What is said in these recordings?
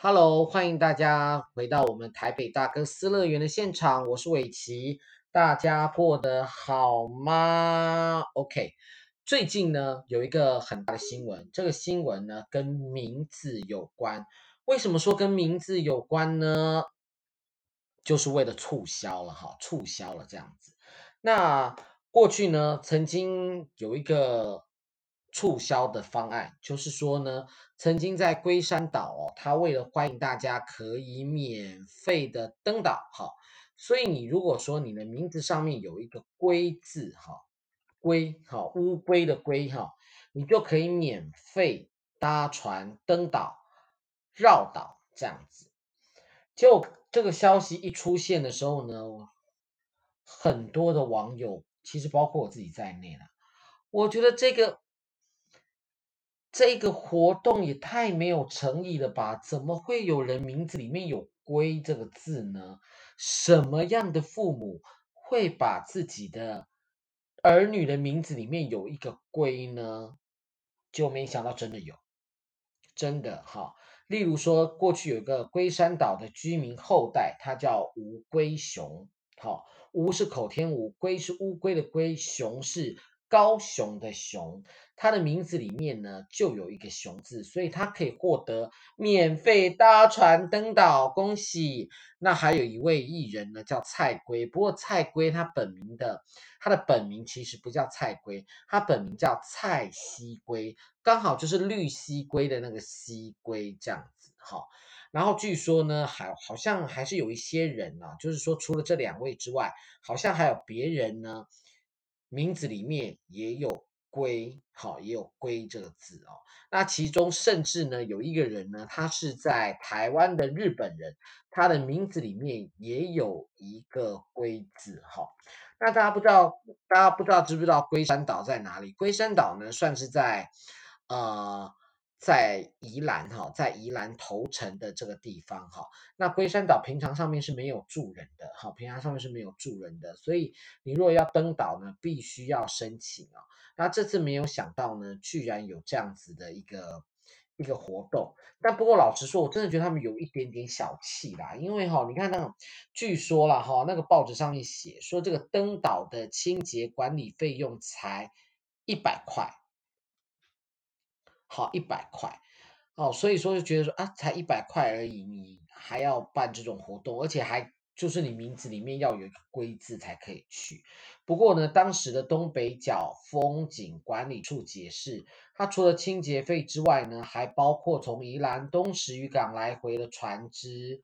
Hello，欢迎大家回到我们台北大哥斯乐园的现场，我是伟奇，大家过得好吗？OK，最近呢有一个很大的新闻，这个新闻呢跟名字有关。为什么说跟名字有关呢？就是为了促销了哈，促销了这样子。那过去呢曾经有一个。促销的方案就是说呢，曾经在龟山岛哦，他为了欢迎大家可以免费的登岛，哈，所以你如果说你的名字上面有一个龟字，哈，龟，哈，乌龟的龟，哈，你就可以免费搭船登岛、绕岛这样子。就这个消息一出现的时候呢，很多的网友，其实包括我自己在内了，我觉得这个。这个活动也太没有诚意了吧？怎么会有人名字里面有“龟”这个字呢？什么样的父母会把自己的儿女的名字里面有一个“龟”呢？就没想到真的有，真的哈。例如说，过去有个龟山岛的居民后代，他叫吴龟雄，好，吴是口天吴，龟是乌龟的龟，雄是。高雄的雄，他的名字里面呢就有一个雄字，所以他可以获得免费搭船登岛，恭喜！那还有一位艺人呢，叫蔡龟，不过蔡龟他本名的，他的本名其实不叫蔡龟，他本名叫蔡西龟，刚好就是绿西龟的那个西龟这样子哈。然后据说呢，还好像还是有一些人呢、啊，就是说除了这两位之外，好像还有别人呢。名字里面也有“龟”，好，也有“龟”这个字哦。那其中甚至呢，有一个人呢，他是在台湾的日本人，他的名字里面也有一个“龟”字，哈。那大家不知道，大家不知道知不知道龟山岛在哪里？龟山岛呢，算是在呃。在宜兰哈，在宜兰头城的这个地方哈，那龟山岛平常上面是没有住人的哈，平常上面是没有住人的，所以你如果要登岛呢，必须要申请啊。那这次没有想到呢，居然有这样子的一个一个活动，但不过老实说，我真的觉得他们有一点点小气啦，因为哈，你看那个，据说啦哈，那个报纸上面写说这个登岛的清洁管理费用才一百块。好，一百块，哦，所以说就觉得说啊，才一百块而已，你还要办这种活动，而且还就是你名字里面要有一个“龟”字才可以去。不过呢，当时的东北角风景管理处解释，它除了清洁费之外呢，还包括从宜兰东石渔港来回的船只。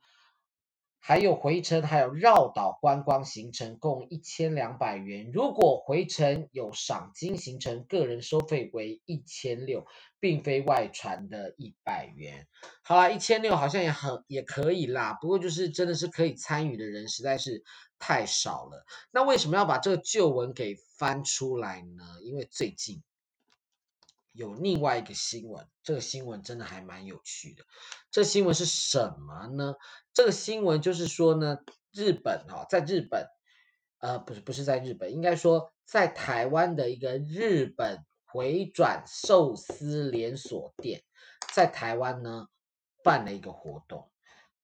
还有回程，还有绕岛观光行程，共一千两百元。如果回程有赏金行程，个人收费为一千六，并非外传的一百元。好啦，一千六好像也很也可以啦。不过就是真的是可以参与的人实在是太少了。那为什么要把这个旧闻给翻出来呢？因为最近。有另外一个新闻，这个新闻真的还蛮有趣的。这新闻是什么呢？这个新闻就是说呢，日本哈，在日本，呃，不是不是在日本，应该说在台湾的一个日本回转寿司连锁店，在台湾呢办了一个活动。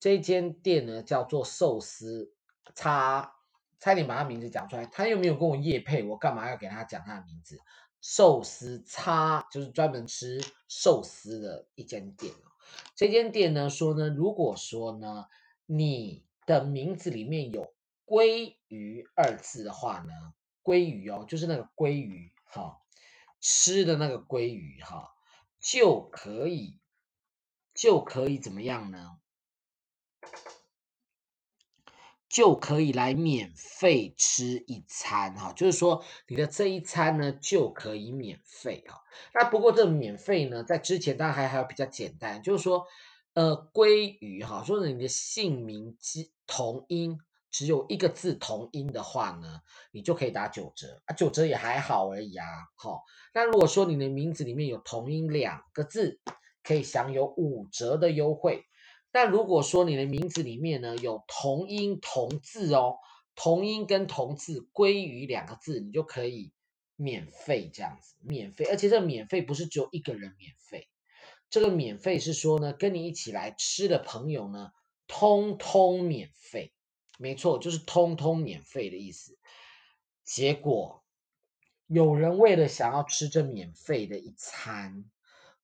这间店呢叫做寿司叉，差点把他名字讲出来，他又没有跟我业配，我干嘛要给他讲他的名字？寿司叉就是专门吃寿司的一间店哦。这间店呢说呢，如果说呢你的名字里面有“鲑鱼”二字的话呢，鲑鱼哦，就是那个鲑鱼哈，吃的那个鲑鱼哈，就可以就可以怎么样呢？就可以来免费吃一餐哈，就是说你的这一餐呢就可以免费哈。那不过这免费呢，在之前当然还还有比较简单，就是说呃鲑鱼哈，说你的姓名同音只有一个字同音的话呢，你就可以打九折啊，九折也还好而已啊。好，那如果说你的名字里面有同音两个字，可以享有五折的优惠。但如果说你的名字里面呢有同音同字哦，同音跟同字“鲑鱼”两个字，你就可以免费这样子，免费，而且这个免费不是只有一个人免费，这个免费是说呢，跟你一起来吃的朋友呢，通通免费。没错，就是通通免费的意思。结果有人为了想要吃这免费的一餐，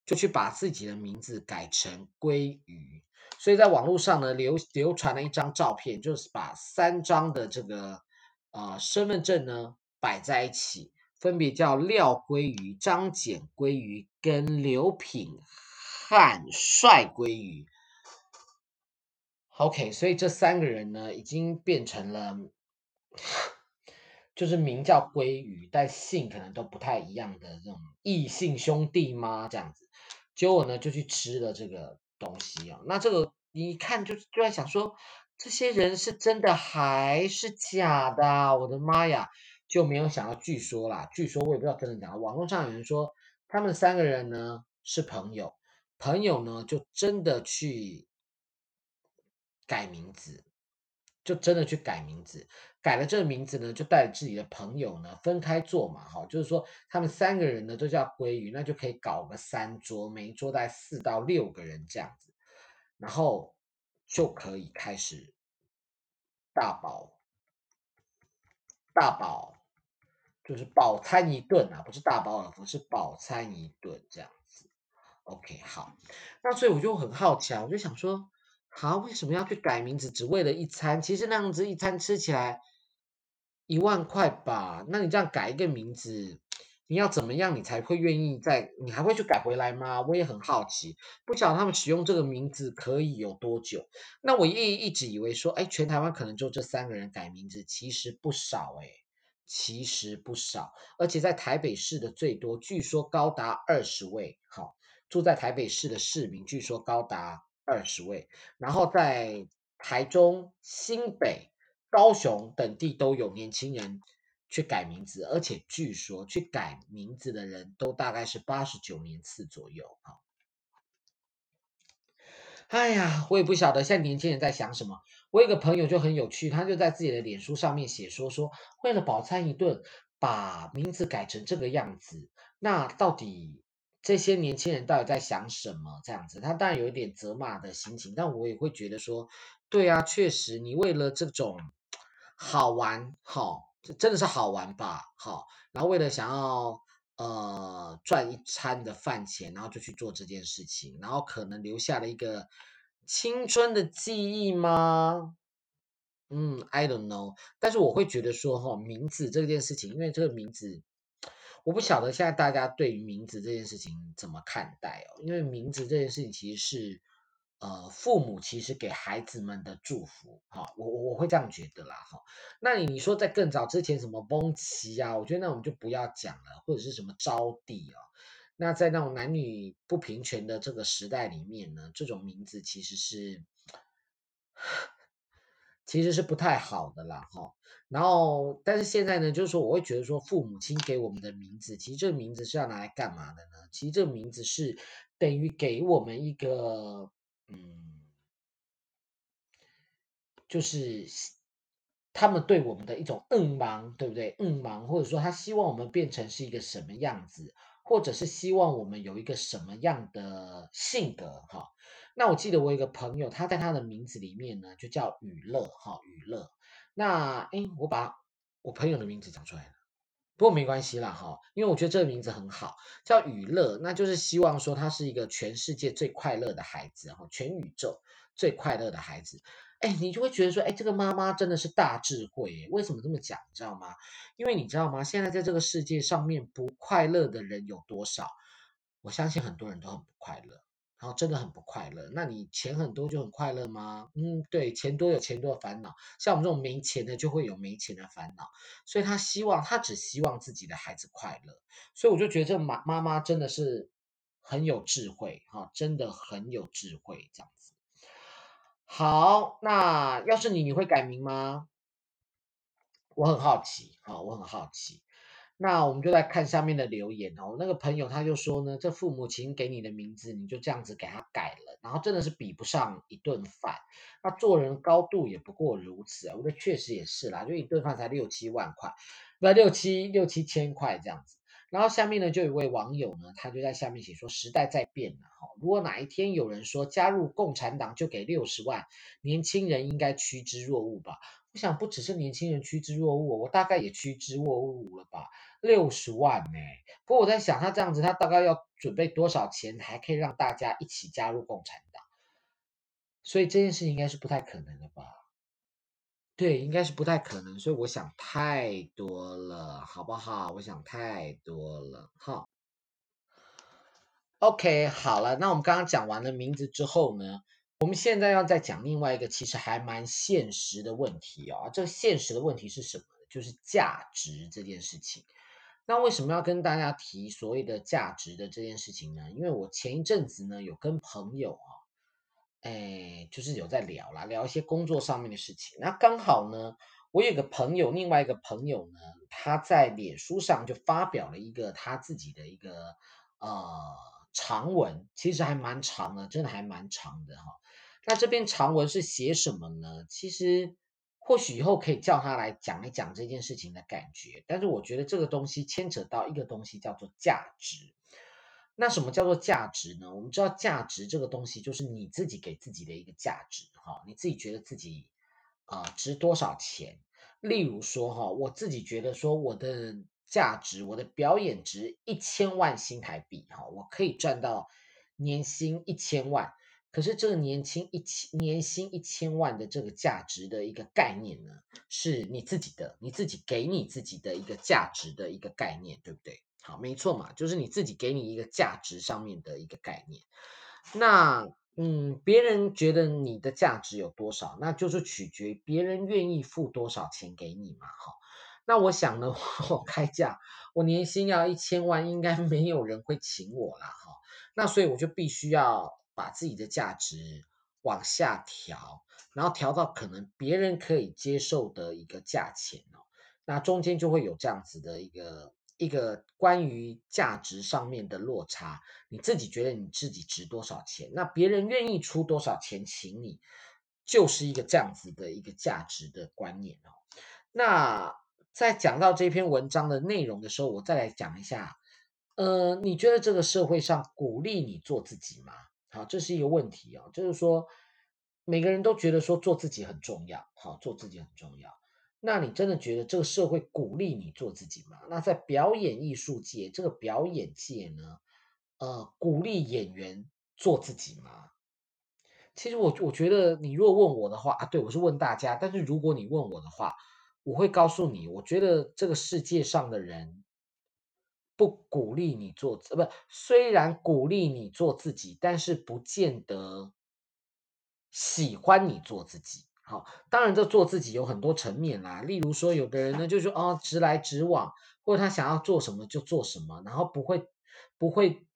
就去把自己的名字改成鲑鱼。所以在网络上呢，流流传了一张照片，就是把三张的这个啊、呃、身份证呢摆在一起，分别叫廖鲑鱼、张简鲑鱼跟刘品汉帅鲑鱼。OK，所以这三个人呢已经变成了，就是名叫鲑鱼，但姓可能都不太一样的这种异姓兄弟吗？这样子，结果呢就去吃了这个。东西啊，那这个你一看就就在想说，这些人是真的还是假的？我的妈呀，就没有想到，据说啦，据说我也不知道真的假。网络上有人说，他们三个人呢是朋友，朋友呢就真的去改名字，就真的去改名字，改了这个名字呢，就带着自己的朋友呢分开坐嘛，哈，就是说他们三个人呢都叫鲑鱼，那就可以搞个三桌，每一桌带四到六个人这样子，然后就可以开始大饱，大饱，就是饱餐一顿啊，不是大饱耳福，是饱餐一顿这样子。OK，好，那所以我就很好奇啊，我就想说。好，为什么要去改名字？只为了一餐？其实那样子一餐吃起来一万块吧？那你这样改一个名字，你要怎么样你才会愿意再？你还会去改回来吗？我也很好奇，不晓得他们使用这个名字可以有多久？那我一一直以为说，哎，全台湾可能就这三个人改名字，其实不少哎，其实不少，而且在台北市的最多，据说高达二十位。好，住在台北市的市民，据说高达。二十位，然后在台中、新北、高雄等地都有年轻人去改名字，而且据说去改名字的人都大概是八十九年次左右啊。哎呀，我也不晓得现在年轻人在想什么。我有个朋友就很有趣，他就在自己的脸书上面写说说，为了饱餐一顿，把名字改成这个样子，那到底？这些年轻人到底在想什么？这样子，他当然有一点责骂的心情，但我也会觉得说，对啊，确实，你为了这种好玩，好，这真的是好玩吧，好，然后为了想要呃赚一餐的饭钱，然后就去做这件事情，然后可能留下了一个青春的记忆吗？嗯，I don't know，但是我会觉得说，哈，名字这件事情，因为这个名字。我不晓得现在大家对于名字这件事情怎么看待哦？因为名字这件事情其实是，呃，父母其实给孩子们的祝福，哈，我我我会这样觉得啦，哈。那你你说在更早之前什么崩奇啊，我觉得那我们就不要讲了，或者是什么招娣啊，那在那种男女不平权的这个时代里面呢，这种名字其实是。其实是不太好的啦，哈。然后，但是现在呢，就是说，我会觉得说，父母亲给我们的名字，其实这个名字是要拿来干嘛的呢？其实这个名字是等于给我们一个，嗯，就是他们对我们的一种恩盲，对不对？恩盲，或者说他希望我们变成是一个什么样子，或者是希望我们有一个什么样的性格，哈。那我记得我有一个朋友，他在他的名字里面呢，就叫雨乐哈，雨乐。那哎，我把我朋友的名字讲出来了，不过没关系啦哈，因为我觉得这个名字很好，叫雨乐，那就是希望说他是一个全世界最快乐的孩子哈，全宇宙最快乐的孩子。哎，你就会觉得说，哎，这个妈妈真的是大智慧，为什么这么讲？你知道吗？因为你知道吗？现在在这个世界上面不快乐的人有多少？我相信很多人都很不快乐。然后真的很不快乐。那你钱很多就很快乐吗？嗯，对，钱多有钱多的烦恼。像我们这种没钱的，就会有没钱的烦恼。所以他希望，他只希望自己的孩子快乐。所以我就觉得这妈妈妈真的是很有智慧哈，真的很有智慧这样子。好，那要是你，你会改名吗？我很好奇哈，我很好奇。那我们就来看下面的留言哦。那个朋友他就说呢，这父母亲给你的名字，你就这样子给他改了，然后真的是比不上一顿饭。那做人高度也不过如此啊。我觉得确实也是啦，就一顿饭才六七万块，不六七六七千块这样子。然后下面呢，就有一位网友呢，他就在下面写说：“时代在变了哈，如果哪一天有人说加入共产党就给六十万，年轻人应该趋之若鹜吧？我想不只是年轻人趋之若鹜，我大概也趋之若鹜了吧？六十万呢？不过我在想，他这样子，他大概要准备多少钱，还可以让大家一起加入共产党？所以这件事情应该是不太可能的吧？”对，应该是不太可能，所以我想太多了，好不好？我想太多了，哈。OK，好了，那我们刚刚讲完了名字之后呢，我们现在要再讲另外一个其实还蛮现实的问题哦。这个现实的问题是什么？就是价值这件事情。那为什么要跟大家提所谓的价值的这件事情呢？因为我前一阵子呢有跟朋友啊。哎，就是有在聊啦，聊一些工作上面的事情。那刚好呢，我有个朋友，另外一个朋友呢，他在脸书上就发表了一个他自己的一个呃长文，其实还蛮长的，真的还蛮长的哈。那这篇长文是写什么呢？其实或许以后可以叫他来讲一讲这件事情的感觉。但是我觉得这个东西牵扯到一个东西叫做价值。那什么叫做价值呢？我们知道价值这个东西就是你自己给自己的一个价值，哈，你自己觉得自己啊、值多少钱？例如说哈，我自己觉得说我的价值，我的表演值一千万新台币，哈，我可以赚到年薪一千万。可是这个年薪一千年薪一千万的这个价值的一个概念呢，是你自己的，你自己给你自己的一个价值的一个概念，对不对？好，没错嘛，就是你自己给你一个价值上面的一个概念。那，嗯，别人觉得你的价值有多少，那就是取决于别人愿意付多少钱给你嘛。哈，那我想呢，我开价，我年薪要一千万，应该没有人会请我啦。哈，那所以我就必须要把自己的价值往下调，然后调到可能别人可以接受的一个价钱哦。那中间就会有这样子的一个。一个关于价值上面的落差，你自己觉得你自己值多少钱？那别人愿意出多少钱请你，就是一个这样子的一个价值的观念哦。那在讲到这篇文章的内容的时候，我再来讲一下，呃，你觉得这个社会上鼓励你做自己吗？好，这是一个问题哦，就是说每个人都觉得说做自己很重要，好，做自己很重要。那你真的觉得这个社会鼓励你做自己吗？那在表演艺术界，这个表演界呢，呃，鼓励演员做自己吗？其实我我觉得，你如果问我的话啊，对，我是问大家。但是如果你问我的话，我会告诉你，我觉得这个世界上的人不鼓励你做，呃，不，虽然鼓励你做自己，但是不见得喜欢你做自己。好，当然这做自己有很多层面啦，例如说，有的人呢就说哦，直来直往，或者他想要做什么就做什么，然后不会不会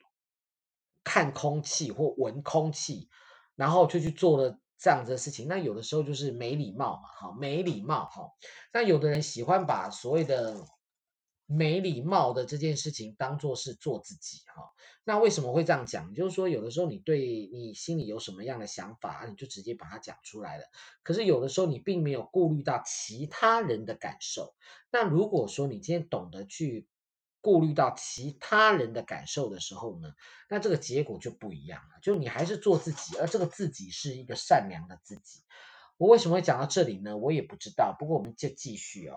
看空气或闻空气，然后就去做了这样子的事情。那有的时候就是没礼貌嘛，哈，没礼貌哈。那有的人喜欢把所谓的。没礼貌的这件事情当做是做自己哈，那为什么会这样讲？就是说有的时候你对你心里有什么样的想法，你就直接把它讲出来了。可是有的时候你并没有顾虑到其他人的感受。那如果说你今天懂得去顾虑到其他人的感受的时候呢，那这个结果就不一样了。就你还是做自己，而这个自己是一个善良的自己。我为什么会讲到这里呢？我也不知道。不过我们就继续哦。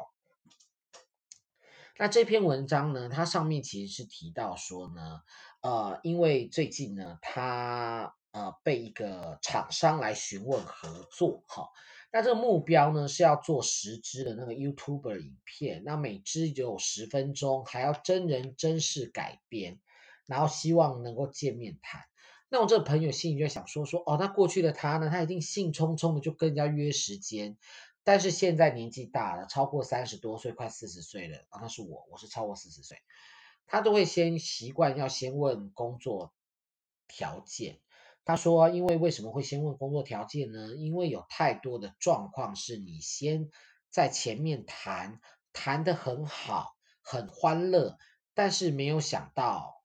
那这篇文章呢，它上面其实是提到说呢，呃，因为最近呢，他呃被一个厂商来询问合作，哈，那这个目标呢是要做十支的那个 YouTuber 影片，那每支有十分钟，还要真人真事改编，然后希望能够见面谈。那我这个朋友心里就想说说，哦，那过去的他呢，他一定兴冲冲的就跟人家约时间。但是现在年纪大了，超过三十多岁，快四十岁了啊！那是我，我是超过四十岁，他都会先习惯要先问工作条件。他说，因为为什么会先问工作条件呢？因为有太多的状况是你先在前面谈，谈得很好，很欢乐，但是没有想到，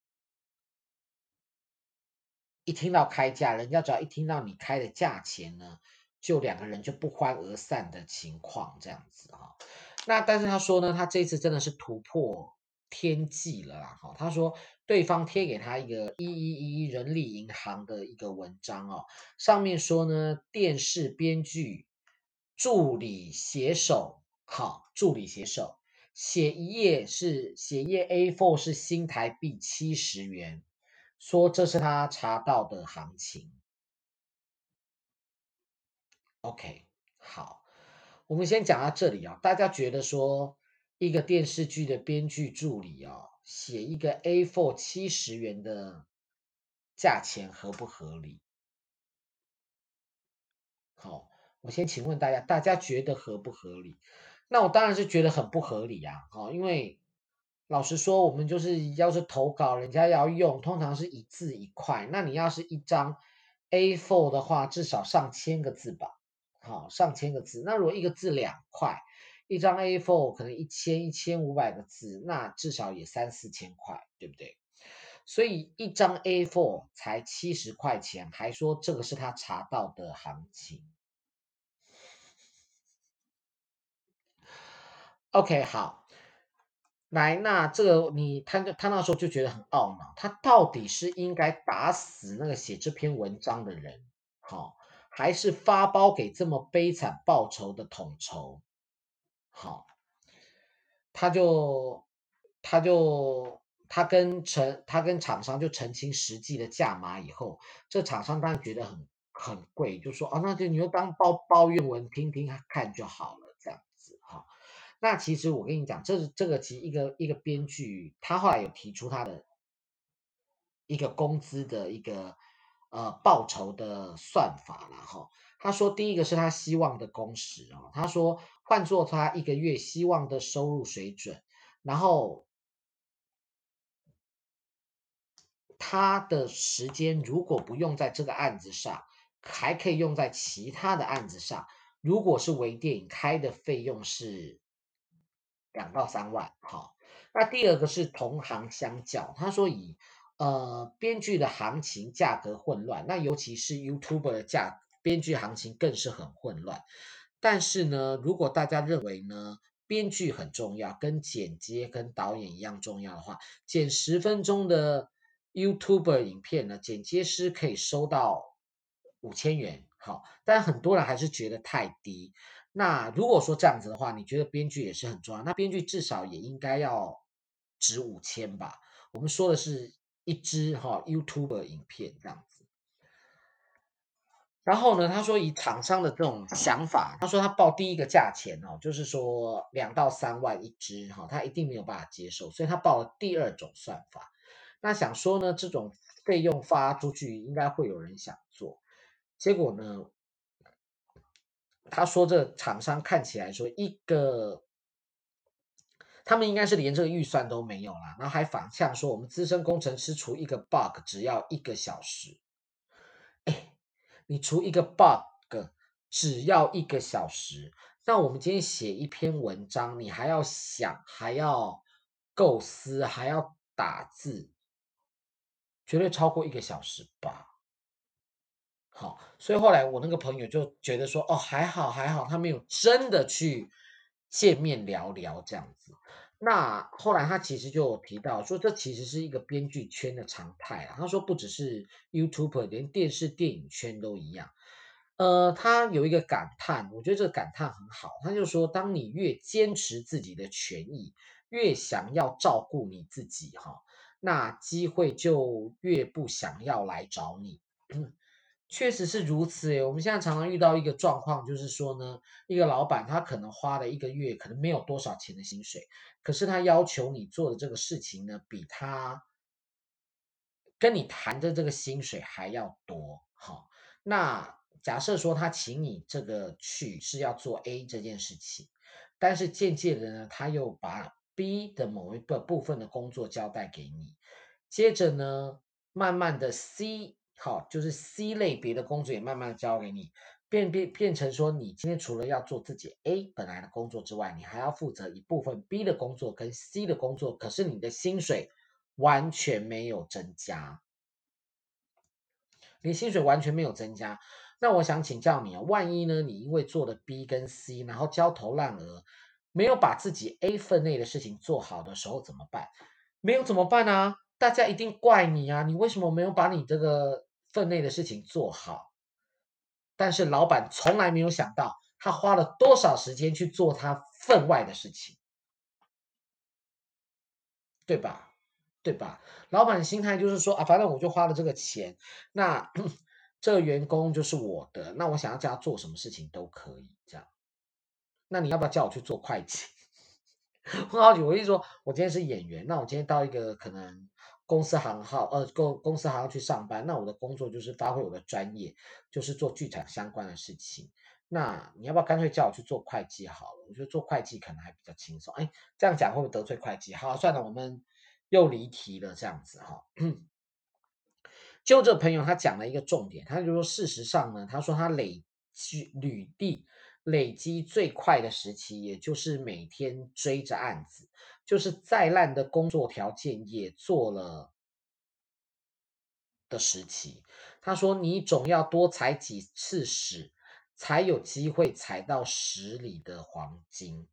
一听到开价，人家只要一听到你开的价钱呢。就两个人就不欢而散的情况，这样子哈。那但是他说呢，他这次真的是突破天际了啦。哈，他说对方贴给他一个一一一人力银行的一个文章哦，上面说呢，电视编剧助理写手，好，助理写手写一页是写页 A4 是新台币七十元，说这是他查到的行情。OK，好，我们先讲到这里啊。大家觉得说一个电视剧的编剧助理啊，写一个 A4 七十元的价钱合不合理？好，我先请问大家，大家觉得合不合理？那我当然是觉得很不合理啊。好，因为老实说，我们就是要是投稿，人家要用，通常是一字一块。那你要是一张 A4 的话，至少上千个字吧。好，上千个字，那如果一个字两块，一张 A4 可能一千一千五百个字，那至少也三四千块，对不对？所以一张 A4 才七十块钱，还说这个是他查到的行情。OK，好，来，那这个你他他那时候就觉得很懊恼，他到底是应该打死那个写这篇文章的人，好？还是发包给这么悲惨报酬的统筹，好，他就他就他跟陈他跟厂商就澄清实际的价码以后，这厂商当然觉得很很贵，就说啊，那就你就当抱抱怨文听听看就好了，这样子哈。那其实我跟你讲，这是这个其实一个一个编剧，他后来有提出他的一个工资的一个。呃，报酬的算法了哈。他说，第一个是他希望的工时啊。他说，换做他一个月希望的收入水准，然后他的时间如果不用在这个案子上，还可以用在其他的案子上。如果是微电影开的费用是两到三万，好。那第二个是同行相较，他说以。呃，编剧的行情价格混乱，那尤其是 YouTuber 的价编剧行情更是很混乱。但是呢，如果大家认为呢，编剧很重要，跟剪接跟导演一样重要的话，剪十分钟的 YouTuber 影片呢，剪接师可以收到五千元，好，但很多人还是觉得太低。那如果说这样子的话，你觉得编剧也是很重要，那编剧至少也应该要值五千吧？我们说的是。一支哈 YouTube 影片这样子，然后呢，他说以厂商的这种想法，他说他报第一个价钱哦，就是说两到三万一支哈，他一定没有办法接受，所以他报了第二种算法。那想说呢，这种费用发出去，应该会有人想做。结果呢，他说这厂商看起来说一个。他们应该是连这个预算都没有啦，然后还反向说我们资深工程师除一个 bug 只要一个小时。哎，你除一个 bug 只要一个小时，那我们今天写一篇文章，你还要想，还要构思，还要打字，绝对超过一个小时吧？好，所以后来我那个朋友就觉得说，哦，还好还好，他没有真的去。见面聊聊这样子，那后来他其实就提到说，这其实是一个编剧圈的常态啊。他说不只是 YouTuber，连电视电影圈都一样。呃，他有一个感叹，我觉得这个感叹很好。他就说，当你越坚持自己的权益，越想要照顾你自己哈，那机会就越不想要来找你。确实是如此诶，我们现在常常遇到一个状况，就是说呢，一个老板他可能花了一个月可能没有多少钱的薪水，可是他要求你做的这个事情呢，比他跟你谈的这个薪水还要多。好，那假设说他请你这个去是要做 A 这件事情，但是间接的呢，他又把 B 的某一个部分的工作交代给你，接着呢，慢慢的 C。好，就是 C 类别的工作也慢慢的交给你，变变变成说，你今天除了要做自己 A 本来的工作之外，你还要负责一部分 B 的工作跟 C 的工作，可是你的薪水完全没有增加，你薪水完全没有增加。那我想请教你啊，万一呢，你因为做了 B 跟 C，然后焦头烂额，没有把自己 A 分内的事情做好的时候怎么办？没有怎么办啊？大家一定怪你啊！你为什么没有把你这个分内的事情做好？但是老板从来没有想到，他花了多少时间去做他分外的事情，对吧？对吧？老板的心态就是说啊，反正我就花了这个钱，那 这个员工就是我的，那我想要叫他做什么事情都可以，这样。那你要不要叫我去做会计？很好奇，我意思说，我今天是演员，那我今天到一个可能公司行号，呃，公公司行号去上班，那我的工作就是发挥我的专业，就是做剧场相关的事情。那你要不要干脆叫我去做会计好了？我觉得做会计可能还比较轻松。哎，这样讲会不会得罪会计？好，算了，我们又离题了，这样子哈。就这朋友他讲了一个重点，他就说，事实上呢，他说他累积履历。累积最快的时期，也就是每天追着案子，就是再烂的工作条件也做了的时期。他说：“你总要多踩几次屎，才有机会踩到屎里的黄金。”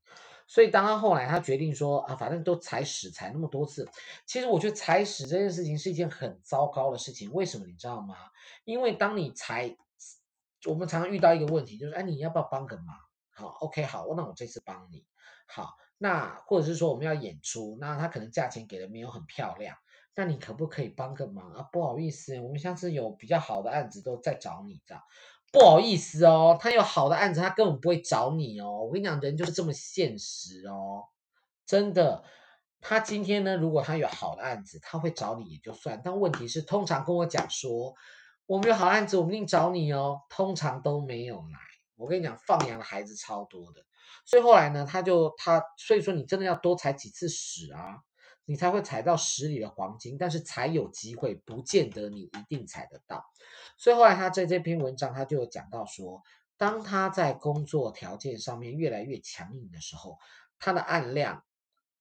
所以，当他后来他决定说：“啊，反正都踩屎踩那么多次，其实我觉得踩屎这件事情是一件很糟糕的事情。为什么你知道吗？因为当你踩。”我们常常遇到一个问题，就是哎，你要不要帮个忙？好，OK，好，那我这次帮你。好，那或者是说我们要演出，那他可能价钱给的没有很漂亮，那你可不可以帮个忙啊？不好意思，我们下次有比较好的案子都在找你，这样。不好意思哦，他有好的案子，他根本不会找你哦。我跟你讲，人就是这么现实哦，真的。他今天呢，如果他有好的案子，他会找你也就算，但问题是，通常跟我讲说。我们有好案子，我们一定找你哦。通常都没有来。我跟你讲，放羊的孩子超多的。所以后来呢，他就他，所以说你真的要多踩几次屎啊，你才会踩到屎里的黄金。但是才有机会，不见得你一定踩得到。所以后来他在这篇文章，他就有讲到说，当他在工作条件上面越来越强硬的时候，他的案量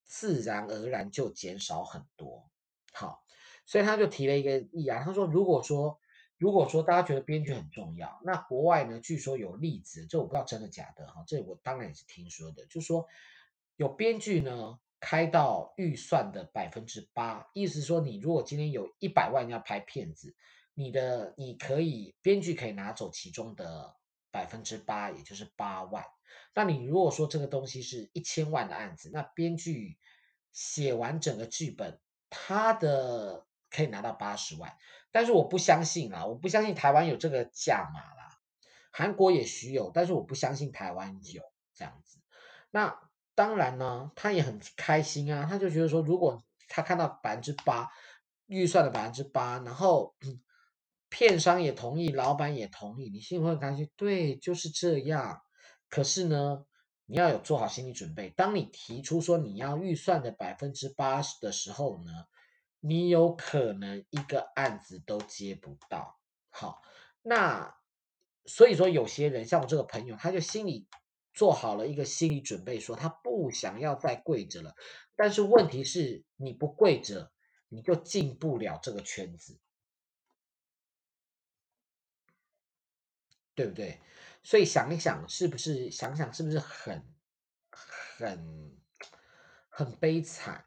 自然而然就减少很多。好，所以他就提了一个议案，他说，如果说。如果说大家觉得编剧很重要，那国外呢，据说有例子，这我不知道真的假的哈，这我当然也是听说的，就是说有编剧呢开到预算的百分之八，意思是说你如果今天有一百万要拍片子，你的你可以编剧可以拿走其中的百分之八，也就是八万。那你如果说这个东西是一千万的案子，那编剧写完整个剧本，他的。可以拿到八十万，但是我不相信啊，我不相信台湾有这个价码啦。韩国也许有，但是我不相信台湾有这样子。那当然呢，他也很开心啊，他就觉得说，如果他看到百分之八预算的百分之八，然后片商也同意，老板也同意，你心里会很开心。对，就是这样。可是呢，你要有做好心理准备，当你提出说你要预算的百分之八十的时候呢，你有可能一个案子都接不到，好，那所以说有些人像我这个朋友，他就心里做好了一个心理准备，说他不想要再跪着了。但是问题是，你不跪着，你就进不了这个圈子，对不对？所以想一想，是不是想想是不是很很很悲惨？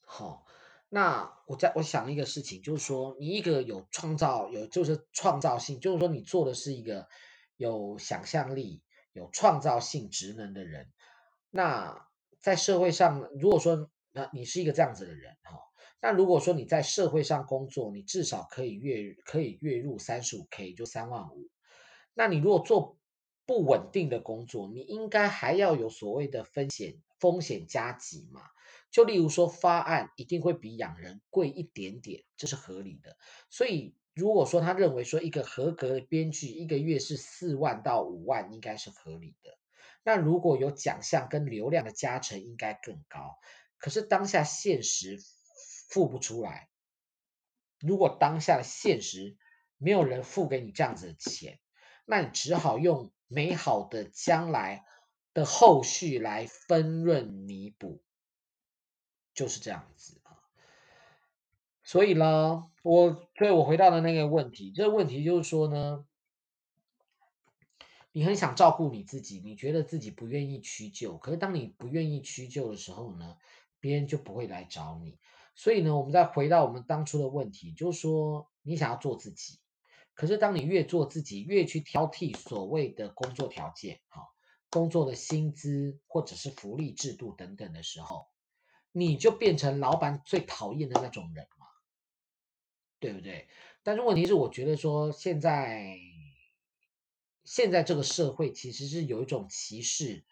好。那我在我想一个事情，就是说，你一个有创造、有就是创造性，就是说，你做的是一个有想象力、有创造性职能的人。那在社会上，如果说那你是一个这样子的人哈，那如果说你在社会上工作，你至少可以月可以月入三十五 K，就三万五。那你如果做不稳定的工作，你应该还要有所谓的风险风险加急嘛？就例如说，发案一定会比养人贵一点点，这是合理的。所以，如果说他认为说一个合格的编剧一个月是四万到五万，应该是合理的。那如果有奖项跟流量的加成，应该更高。可是当下现实付不出来。如果当下的现实没有人付给你这样子的钱，那你只好用美好的将来的后续来分润弥补。就是这样子啊，所以呢，我所以我回到的那个问题，这个问题就是说呢，你很想照顾你自己，你觉得自己不愿意屈就，可是当你不愿意屈就的时候呢，别人就不会来找你。所以呢，我们再回到我们当初的问题，就是说你想要做自己，可是当你越做自己，越去挑剔所谓的工作条件，哈，工作的薪资或者是福利制度等等的时候，你就变成老板最讨厌的那种人嘛，对不对？但是问题是，我觉得说现在现在这个社会其实是有一种歧视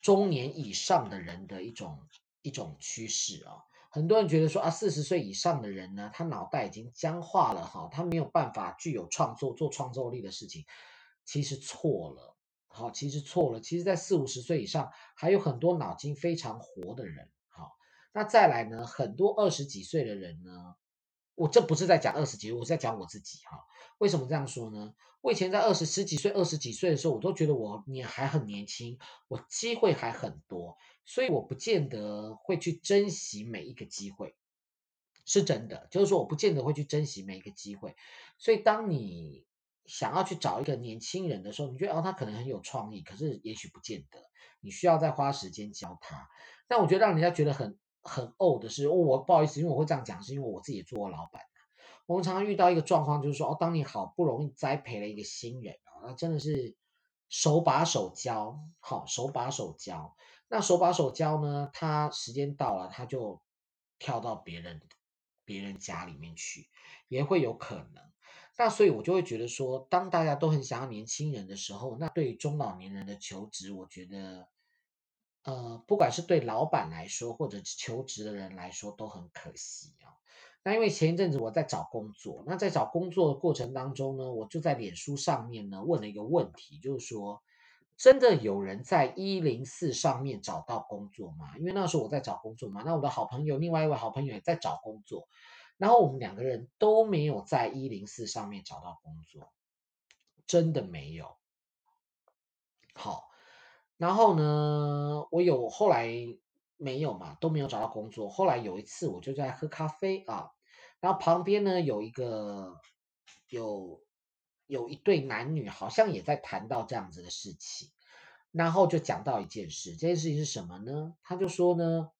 中年以上的人的一种一种趋势啊。很多人觉得说啊，四十岁以上的人呢，他脑袋已经僵化了哈，他没有办法具有创作、做创造力的事情，其实错了，好，其实错了。其实，在四五十岁以上，还有很多脑筋非常活的人，那再来呢，很多二十几岁的人呢，我这不是在讲二十几岁，我是在讲我自己哈。为什么这样说呢？我以前在二十十几岁、二十几岁的时候，我都觉得我你还很年轻，我机会还很多。所以我不见得会去珍惜每一个机会，是真的。就是说，我不见得会去珍惜每一个机会。所以，当你想要去找一个年轻人的时候，你觉得哦，他可能很有创意，可是也许不见得。你需要再花时间教他。但我觉得让人家觉得很很呕的是，哦，我不好意思，因为我会这样讲，是因为我自己也做过老板。我们常常遇到一个状况，就是说，哦，当你好不容易栽培了一个新人啊，那真的是手把手教，好，手把手教。那手把手教呢，他时间到了，他就跳到别人别人家里面去，也会有可能。那所以我就会觉得说，当大家都很想要年轻人的时候，那对于中老年人的求职，我觉得，呃，不管是对老板来说，或者是求职的人来说，都很可惜啊。那因为前一阵子我在找工作，那在找工作的过程当中呢，我就在脸书上面呢问了一个问题，就是说。真的有人在一零四上面找到工作吗？因为那时候我在找工作嘛，那我的好朋友，另外一位好朋友也在找工作，然后我们两个人都没有在一零四上面找到工作，真的没有。好，然后呢，我有后来没有嘛，都没有找到工作。后来有一次，我就在喝咖啡啊，然后旁边呢有一个有。有一对男女好像也在谈到这样子的事情，然后就讲到一件事，这件事情是什么呢？他就说呢，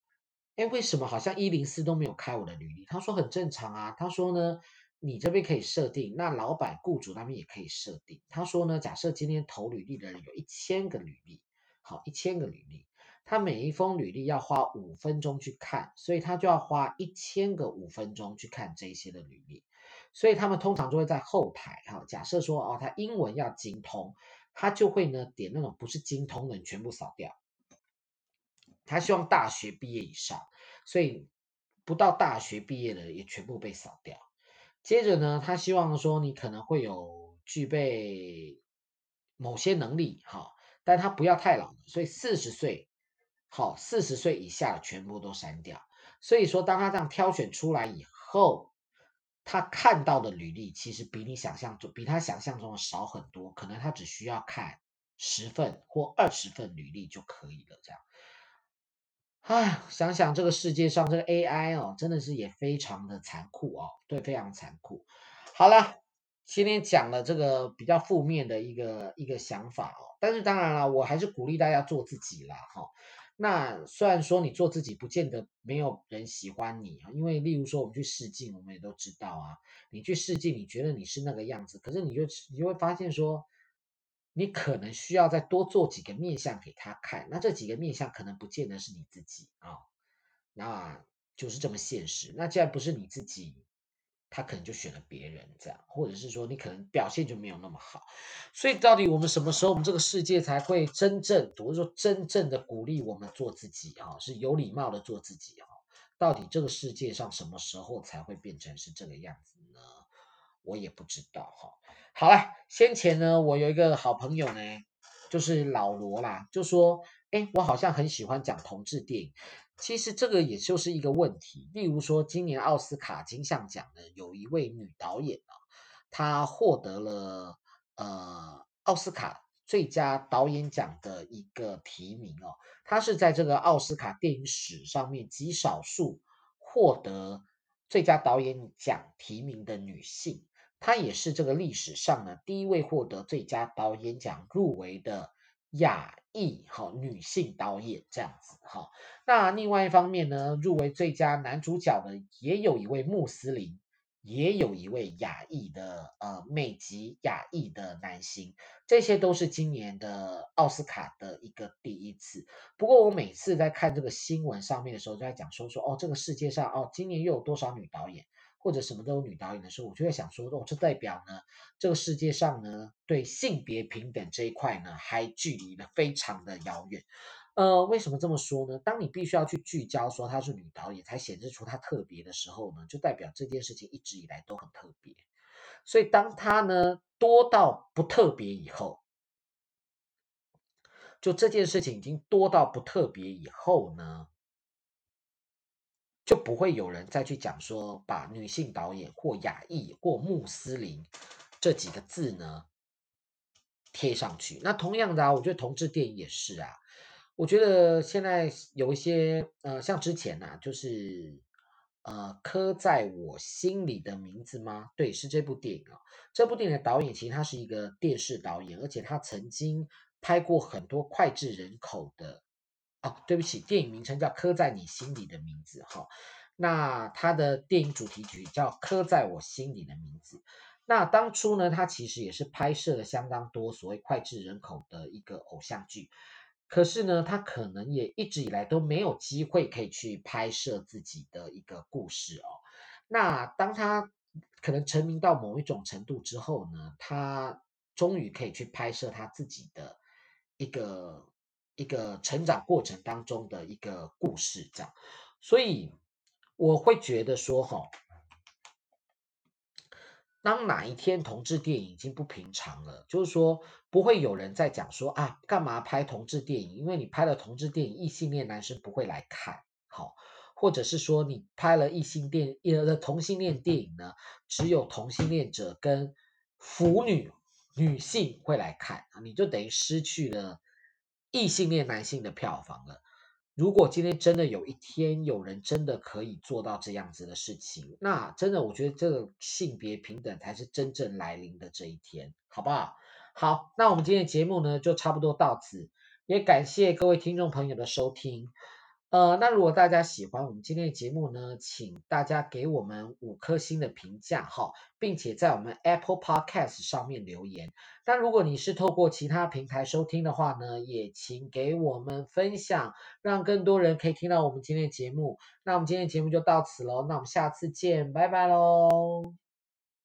哎，为什么好像一零四都没有开我的履历？他说很正常啊。他说呢，你这边可以设定，那老板雇主那边也可以设定。他说呢，假设今天投履历的人有一千个履历，好，一千个履历，他每一封履历要花五分钟去看，所以他就要花一千个五分钟去看这些的履历。所以他们通常就会在后台哈，假设说哦，他英文要精通，他就会呢点那种不是精通的人全部扫掉。他希望大学毕业以上，所以不到大学毕业的也全部被扫掉。接着呢，他希望说你可能会有具备某些能力哈，但他不要太老，所以四十岁好，四十岁以下的全部都删掉。所以说，当他这样挑选出来以后。他看到的履历其实比你想象中，比他想象中的少很多，可能他只需要看十份或二十份履历就可以了。这样，唉，想想这个世界上这个 AI 哦，真的是也非常的残酷哦，对，非常残酷。好了，今天讲了这个比较负面的一个一个想法哦，但是当然了，我还是鼓励大家做自己啦，哈。那虽然说你做自己，不见得没有人喜欢你啊，因为例如说我们去试镜，我们也都知道啊，你去试镜，你觉得你是那个样子，可是你就你就会发现说，你可能需要再多做几个面相给他看，那这几个面相可能不见得是你自己啊，那就是这么现实。那既然不是你自己。他可能就选了别人这样，或者是说你可能表现就没有那么好，所以到底我们什么时候我们这个世界才会真正，或者说真正的鼓励我们做自己啊，是有礼貌的做自己啊？到底这个世界上什么时候才会变成是这个样子呢？我也不知道哈。好了，先前呢，我有一个好朋友呢，就是老罗啦，就说，哎，我好像很喜欢讲同志电影。其实这个也就是一个问题，例如说今年奥斯卡金像奖呢有一位女导演啊，她获得了呃奥斯卡最佳导演奖的一个提名哦，她是在这个奥斯卡电影史上面极少数获得最佳导演奖提名的女性。她也是这个历史上呢第一位获得最佳导演奖入围的亚裔哈女性导演这样子哈。那另外一方面呢，入围最佳男主角的也有一位穆斯林。也有一位亚裔的呃美籍亚裔的男星，这些都是今年的奥斯卡的一个第一次。不过我每次在看这个新闻上面的时候，就在讲说说哦，这个世界上哦，今年又有多少女导演或者什么都有女导演的时候，我就会想说哦，这代表呢，这个世界上呢，对性别平等这一块呢，还距离的非常的遥远。呃，为什么这么说呢？当你必须要去聚焦说她是女导演，才显示出她特别的时候呢，就代表这件事情一直以来都很特别。所以当她呢多到不特别以后，就这件事情已经多到不特别以后呢，就不会有人再去讲说把女性导演或亚裔或穆斯林这几个字呢贴上去。那同样的啊，我觉得同志电影也是啊。我觉得现在有一些呃，像之前呐、啊，就是呃，刻在我心里的名字吗？对，是这部电影啊。这部电影的导演其实他是一个电视导演，而且他曾经拍过很多脍炙人口的。哦，对不起，电影名称叫《刻在你心里的名字》哈。那他的电影主题曲叫《刻在我心里的名字》。那当初呢，他其实也是拍摄了相当多所谓脍炙人口的一个偶像剧。可是呢，他可能也一直以来都没有机会可以去拍摄自己的一个故事哦。那当他可能成名到某一种程度之后呢，他终于可以去拍摄他自己的一个一个成长过程当中的一个故事，这样。所以我会觉得说，哈。当哪一天同志电影已经不平常了，就是说不会有人在讲说啊，干嘛拍同志电影？因为你拍了同志电影，异性恋男生不会来看，好，或者是说你拍了异性电影同性恋电影呢，只有同性恋者跟腐女女性会来看，你就等于失去了异性恋男性的票房了。如果今天真的有一天有人真的可以做到这样子的事情，那真的我觉得这个性别平等才是真正来临的这一天，好不好？好，那我们今天的节目呢就差不多到此，也感谢各位听众朋友的收听。呃，那如果大家喜欢我们今天的节目呢，请大家给我们五颗星的评价哈，并且在我们 Apple Podcast 上面留言。但如果你是透过其他平台收听的话呢，也请给我们分享，让更多人可以听到我们今天的节目。那我们今天的节目就到此喽，那我们下次见，拜拜喽。